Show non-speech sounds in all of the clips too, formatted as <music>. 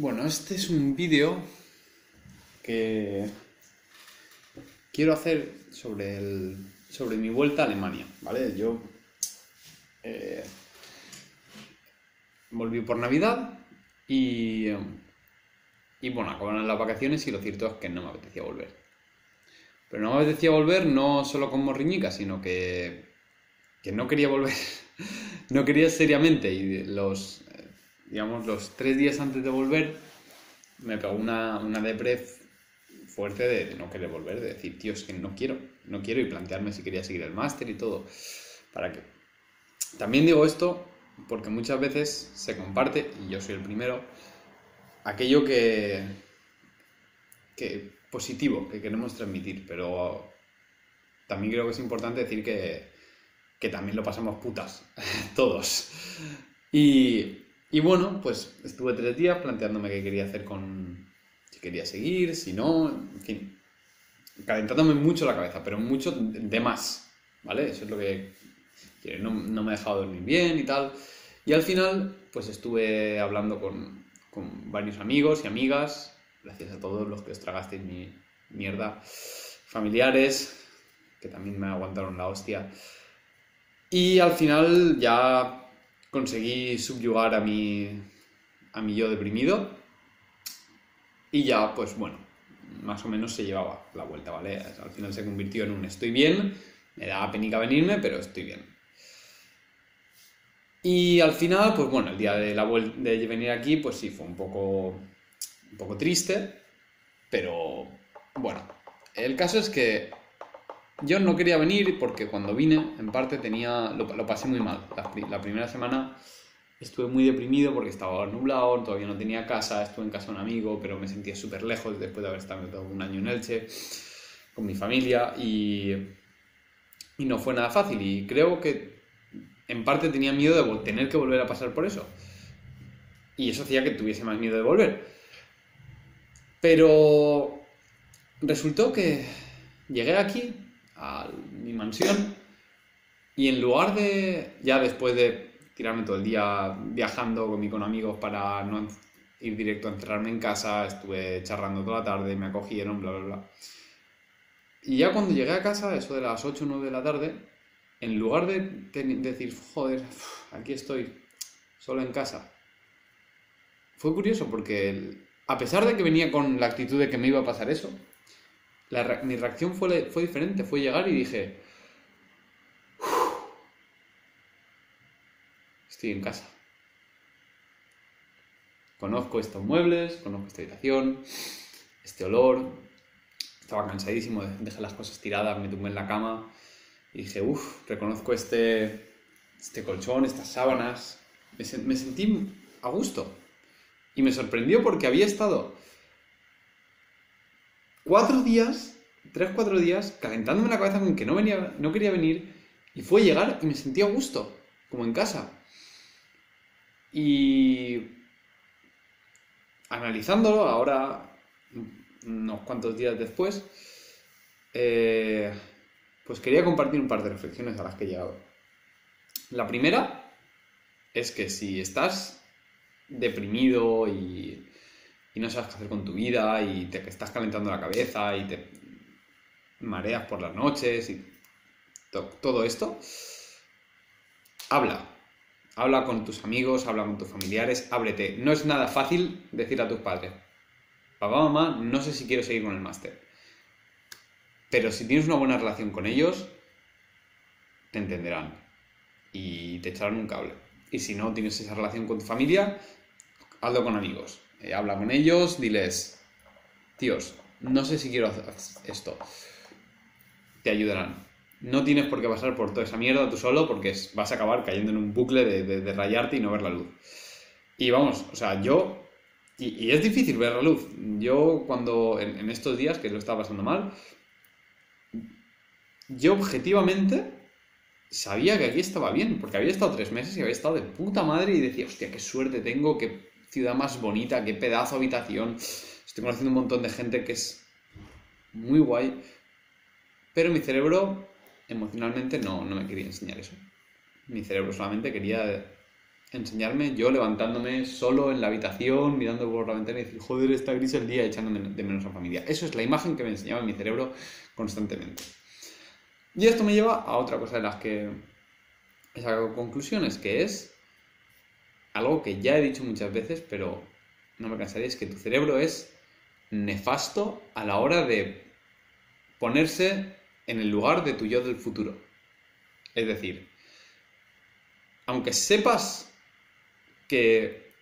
Bueno, este es un vídeo que quiero hacer sobre, el, sobre mi vuelta a Alemania, ¿vale? Yo eh, volví por Navidad y, y bueno, acabaron las vacaciones y lo cierto es que no me apetecía volver. Pero no me apetecía volver no solo con morriñica, sino que, que no quería volver, <laughs> no quería seriamente y los, digamos, los tres días antes de volver me pegó una, una depre fuerte de, no querer volver, de decir, tío, es que no quiero, no quiero y plantearme si quería seguir el máster y todo. ¿Para qué? También digo esto porque muchas veces se comparte, y yo soy el primero, aquello que, que positivo que queremos transmitir, pero también creo que es importante decir que, que también lo pasamos putas, <laughs> todos. Y, y, bueno, pues estuve tres días planteándome qué quería hacer con... si quería seguir, si no, en fin, calentándome mucho la cabeza, pero mucho de más, ¿vale? Eso es lo que... No, no me he dejado dormir bien y tal. Y al final, pues estuve hablando con, con varios amigos y amigas, gracias a todos los que os tragasteis mi mierda, familiares, que también me aguantaron la hostia. Y al final ya conseguí subyugar a mi, a mi yo deprimido. Y ya, pues bueno, más o menos se llevaba la vuelta, ¿vale? Al final se convirtió en un estoy bien, me da penica venirme, pero estoy bien. Y al final, pues bueno, el día de, la de venir aquí, pues sí, fue un poco, un poco triste, pero bueno, el caso es que yo no quería venir porque cuando vine, en parte tenía, lo, pasé muy mal. La, primera semana estuve muy deprimido porque estaba nublado, todavía no tenía casa, estuve en casa de un amigo, pero me sentía súper lejos después de haber estado un año en Elche con mi familia y, y no fue nada fácil. Y creo que en parte tenía miedo de tener que volver a pasar por eso. Y eso hacía que tuviese más miedo de volver. Pero resultó que llegué aquí, a mi mansión, y en lugar de, ya después de tirarme todo el día viajando con, con amigos para no ir directo a encerrarme en casa, estuve charlando toda la tarde, me acogieron, bla, bla, bla. Y ya cuando llegué a casa, eso de las 8 o 9 de la tarde, en lugar de, decir, joder, aquí estoy, solo en casa, fue curioso porque a pesar de que venía con la actitud de que me iba a pasar eso, mi reacción fue, fue diferente, fue llegar y dije, estoy en casa. Conozco estos muebles, conozco esta habitación, este olor. Estaba cansadísimo, dejé las cosas tiradas, me tumbé en la cama y dije, uff, reconozco este, este colchón, estas sábanas. Me, me, sentí a gusto. Y me sorprendió porque había estado cuatro días, tres, cuatro días, calentándome la cabeza con que no, venía, no quería venir. Y fue llegar y me sentí a gusto, como en casa. Y analizándolo ahora, unos cuantos días después, eh, pues quería compartir un par de reflexiones a las que he llegado. La primera es que si estás deprimido y, no sabes qué hacer con tu vida y te estás calentando la cabeza y te mareas por las noches y todo esto, habla. Habla con tus amigos, habla con tus familiares, ábrete. No es nada fácil decir a tus padres, papá, mamá, no sé si quiero seguir con el máster pero si tienes una buena relación con ellos, te entenderán y te echarán un cable. Y si no tienes esa relación con tu familia, hazlo con amigos. Eh, habla con ellos, diles, tíos, no sé si quiero hacer esto. Te ayudarán. No tienes por qué pasar por toda esa mierda tú solo porque vas a acabar cayendo en un bucle de, rayarte y no ver la luz. Y vamos, o sea, yo... Y, es difícil ver la luz. Yo cuando en, en estos días que lo estaba pasando mal, yo objetivamente sabía que aquí estaba bien, porque había estado tres meses y había estado de puta madre y decía, hostia, qué suerte tengo, qué ciudad más bonita, qué pedazo de habitación. Estoy conociendo un montón de gente que es muy guay, pero mi cerebro emocionalmente no, no me quería enseñar eso. Mi cerebro solamente quería enseñarme yo levantándome solo en la habitación, mirando por la ventana y decir, joder, está gris el día echándome de menos a familia. Eso es la imagen que me enseñaba en mi cerebro constantemente. Y esto me lleva a otra cosa de las que he sacado conclusiones, que es algo que ya he dicho muchas veces, pero no me cansaré, es que tu cerebro es nefasto a la hora de ponerse en el lugar de tu yo del futuro. Es decir, aunque sepas que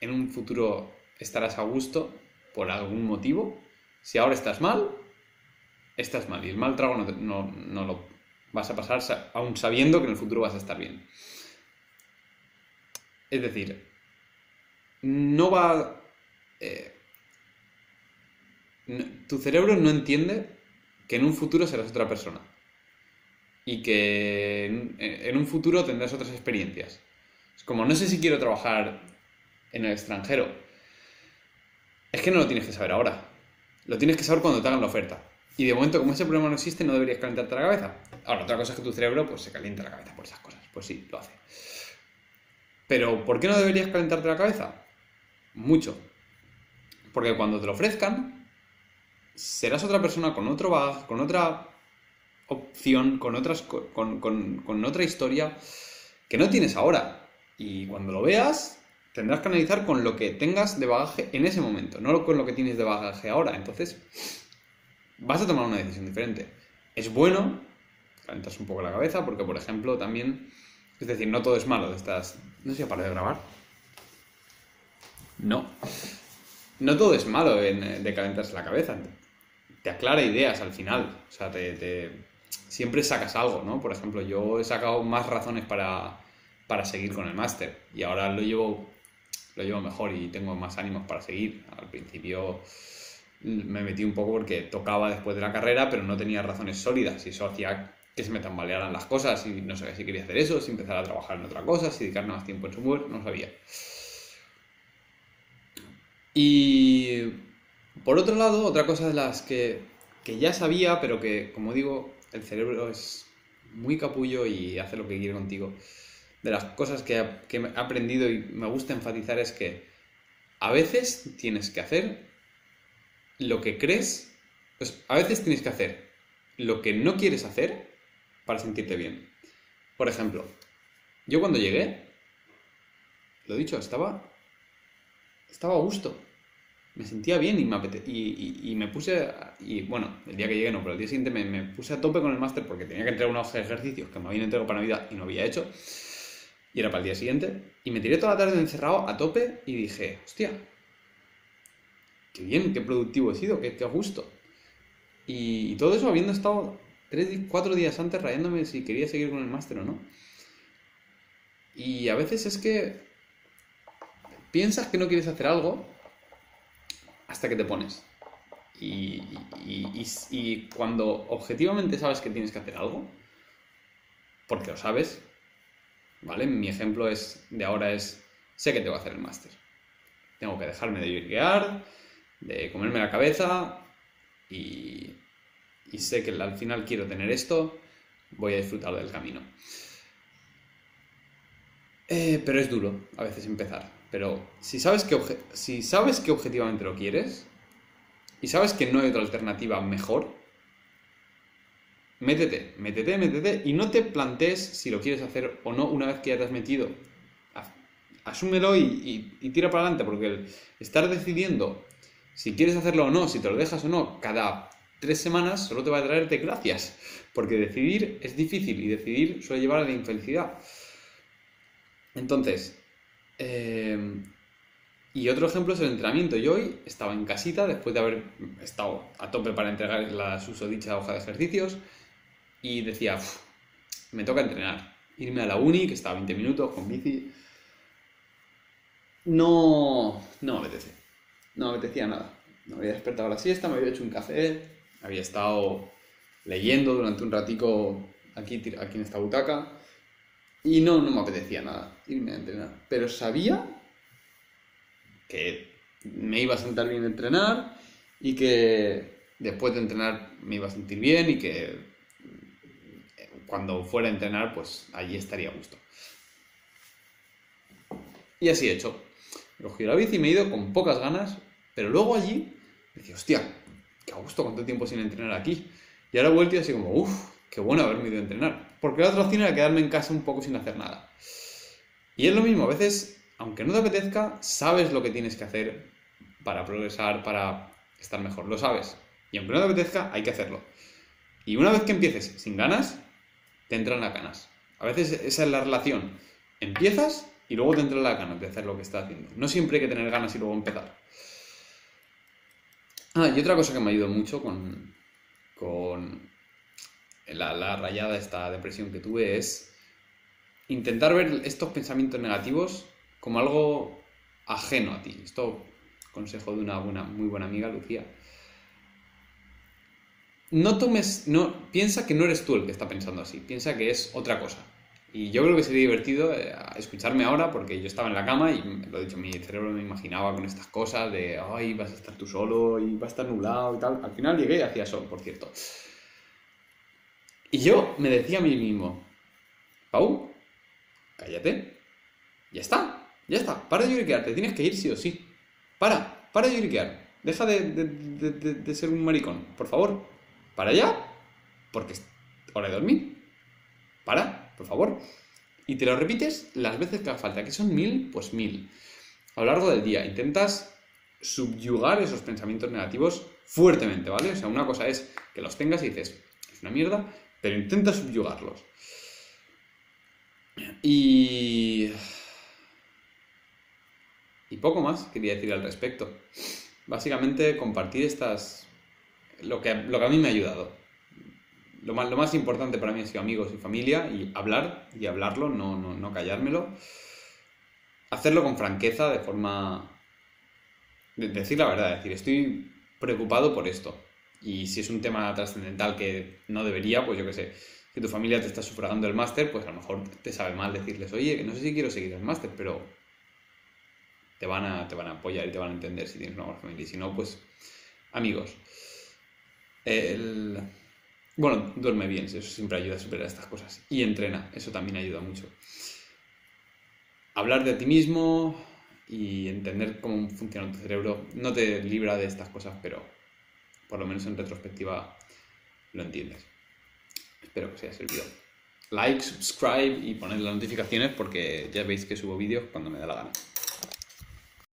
en un futuro estarás a gusto por algún motivo, si ahora estás mal, estás mal. Y el mal trago no, lo vas a pasar aún sabiendo que en el futuro vas a estar bien. Es decir, no va... Eh, tu cerebro no entiende que en un futuro serás otra persona. Y que en, un futuro tendrás otras experiencias. Es como, no sé si quiero trabajar en el extranjero. Es que no lo tienes que saber ahora. Lo tienes que saber cuando te hagan la oferta. Y de momento, como ese problema no existe, no deberías calentarte la cabeza. Ahora, otra cosa es que tu cerebro pues, se calienta la cabeza por esas cosas. Pues sí, lo hace. Pero, ¿por qué no deberías calentarte la cabeza? Mucho. Porque cuando te lo ofrezcan, serás otra persona con otro bag, con otra opción, con, otras, con, con otra historia que no tienes ahora. Y cuando lo veas, tendrás que analizar con lo que tengas de bagaje en ese momento, no con lo que tienes de bagaje ahora. Entonces, vas a tomar una decisión diferente. Es bueno calentas un poco la cabeza porque, por ejemplo, también, es decir, no todo es malo de estas... No sé si para de grabar. No. No todo es malo de calentarse la cabeza. Te aclara ideas al final. O sea, te, siempre sacas algo, ¿no? Por ejemplo, yo he sacado más razones para, para seguir con el máster y ahora lo llevo, lo llevo mejor y tengo más ánimos para seguir. Al principio me metí un poco porque tocaba después de la carrera, pero no tenía razones sólidas y eso hacía que se me tambalearan las cosas y no sabía si quería hacer eso, si empezar a trabajar en otra cosa, si dedicarme más tiempo en su web, no sabía. Y por otro lado, otra cosa de las que, que ya sabía, pero que, como digo, el cerebro es muy capullo y hace lo que quiere contigo. De las cosas que, que he aprendido y me gusta enfatizar es que a veces tienes que hacer lo que crees, pues a veces tienes que hacer lo que no quieres hacer para sentirte bien. Por ejemplo, yo cuando llegué, lo dicho, estaba, estaba a gusto. Me sentía bien y me, y, me puse, y bueno, el día que llegué no, pero el día siguiente me, puse a tope con el máster porque tenía que entregar de ejercicios que me habían entregado para Navidad y no había hecho. Y era para el día siguiente. Y me tiré toda la tarde encerrado a tope y dije, hostia, qué bien, qué productivo he sido, qué, qué gusto. Y, todo eso habiendo estado tres, cuatro días antes rayándome si quería seguir con el máster o no. Y a veces es que piensas que no quieres hacer algo hasta que te pones. Y, y, cuando objetivamente sabes que tienes que hacer algo, porque lo sabes, ¿vale? Mi ejemplo es, de ahora es, sé que tengo que hacer el máster. Tengo que dejarme de guiar, de comerme la cabeza y, sé que al final quiero tener esto, voy a disfrutar del camino. Eh, pero es duro a veces empezar. Pero si sabes, que si sabes que objetivamente lo quieres y sabes que no hay otra alternativa mejor, métete, métete, métete y no te plantees si lo quieres hacer o no una vez que ya te has metido. Asúmelo y, y tira para adelante porque estar decidiendo si quieres hacerlo o no, si te lo dejas o no, cada tres semanas solo te va a traerte gracias. Porque decidir es difícil y decidir suele llevar a la infelicidad. Entonces, em, y otro ejemplo es el entrenamiento. Yo hoy estaba en casita después de haber estado a tope para entregar la susodicha hoja de ejercicios y decía, me toca entrenar. Irme a la uni, que estaba 20 minutos con bici. No, no me apetece no me apetecía nada. Me había despertado a la siesta, me había hecho un café, había estado leyendo durante un ratico aquí, aquí en esta butaca y no, no me apetecía nada irme a entrenar. Pero sabía que me iba a sentar bien entrenar y que después de entrenar me iba a sentir bien y que cuando fuera a entrenar, pues allí estaría a gusto. Y así he hecho. He cogido la bici y me he ido con pocas ganas, pero luego allí decía, hostia, qué gusto cuánto tiempo sin entrenar aquí. Y ahora vuelto y así como, uff, qué bueno haberme ido a entrenar. Porque la otra opción era quedarme en casa un poco sin hacer nada. Y es lo mismo, a veces, aunque no te apetezca, sabes lo que tienes que hacer para progresar, para estar mejor, lo sabes. Y aunque no te apetezca, hay que hacerlo. Y una vez que empieces sin ganas, te entran las ganas. A veces esa es la relación. Empiezas y luego te entran las ganas de hacer lo que estás haciendo. No siempre hay que tener ganas y luego empezar. Ah, y otra cosa que me ayudado mucho con, con la, la rayada, esta depresión que tuve, es intentar ver estos pensamientos negativos como algo ajeno a ti. Esto, consejo de una buena, muy buena amiga, Lucía. No tomes, no, piensa que no eres tú el que está pensando así, piensa que es otra cosa. Y yo creo que sería divertido eh, escucharme ahora porque yo estaba en la cama y, lo dicho, mi cerebro me imaginaba con estas cosas de, ay, vas a estar tú solo y va a estar nublado y tal. Al final llegué y hacía sol, por cierto. Y yo me decía a mí mismo, Pau, cállate, ya está, ya está, para de lloriquear, te tienes que ir sí o sí. Para, para de lloriquear, deja de, de, de, ser un maricón, por favor, para allá, porque es hora de dormir. Para, por favor. Y te lo repites las veces que haga falta, que son mil, pues mil. A lo largo del día intentas subyugar esos pensamientos negativos fuertemente, ¿vale? O sea, una cosa es que los tengas y dices, es una mierda, pero intenta subyugarlos. Y... Y poco más quería decir al respecto. Básicamente compartir estas... Lo que, lo que a mí me ha ayudado. Lo más, lo más importante para mí ha sido amigos y familia y hablar y hablarlo, no, no, no callármelo. Hacerlo con franqueza, de forma... De decir la verdad, decir, estoy preocupado por esto y si es un tema trascendental que no debería, pues yo qué sé, si tu familia te está sufragando el máster, pues a lo mejor te sabe mal decirles, oye, no sé si quiero seguir el máster, pero te van, a, te van a apoyar y te van a entender si tienes una buena familia. Y si no, pues amigos. Bueno, duerme bien, eso siempre ayuda a superar estas cosas. Y entrena, eso también ayuda mucho. Hablar de ti mismo y entender cómo funciona tu cerebro no te libra de estas cosas, pero por lo menos en retrospectiva lo entiendes. Espero que os haya servido. Like, subscribe y poned las notificaciones porque ya veis que subo vídeos cuando me da la gana.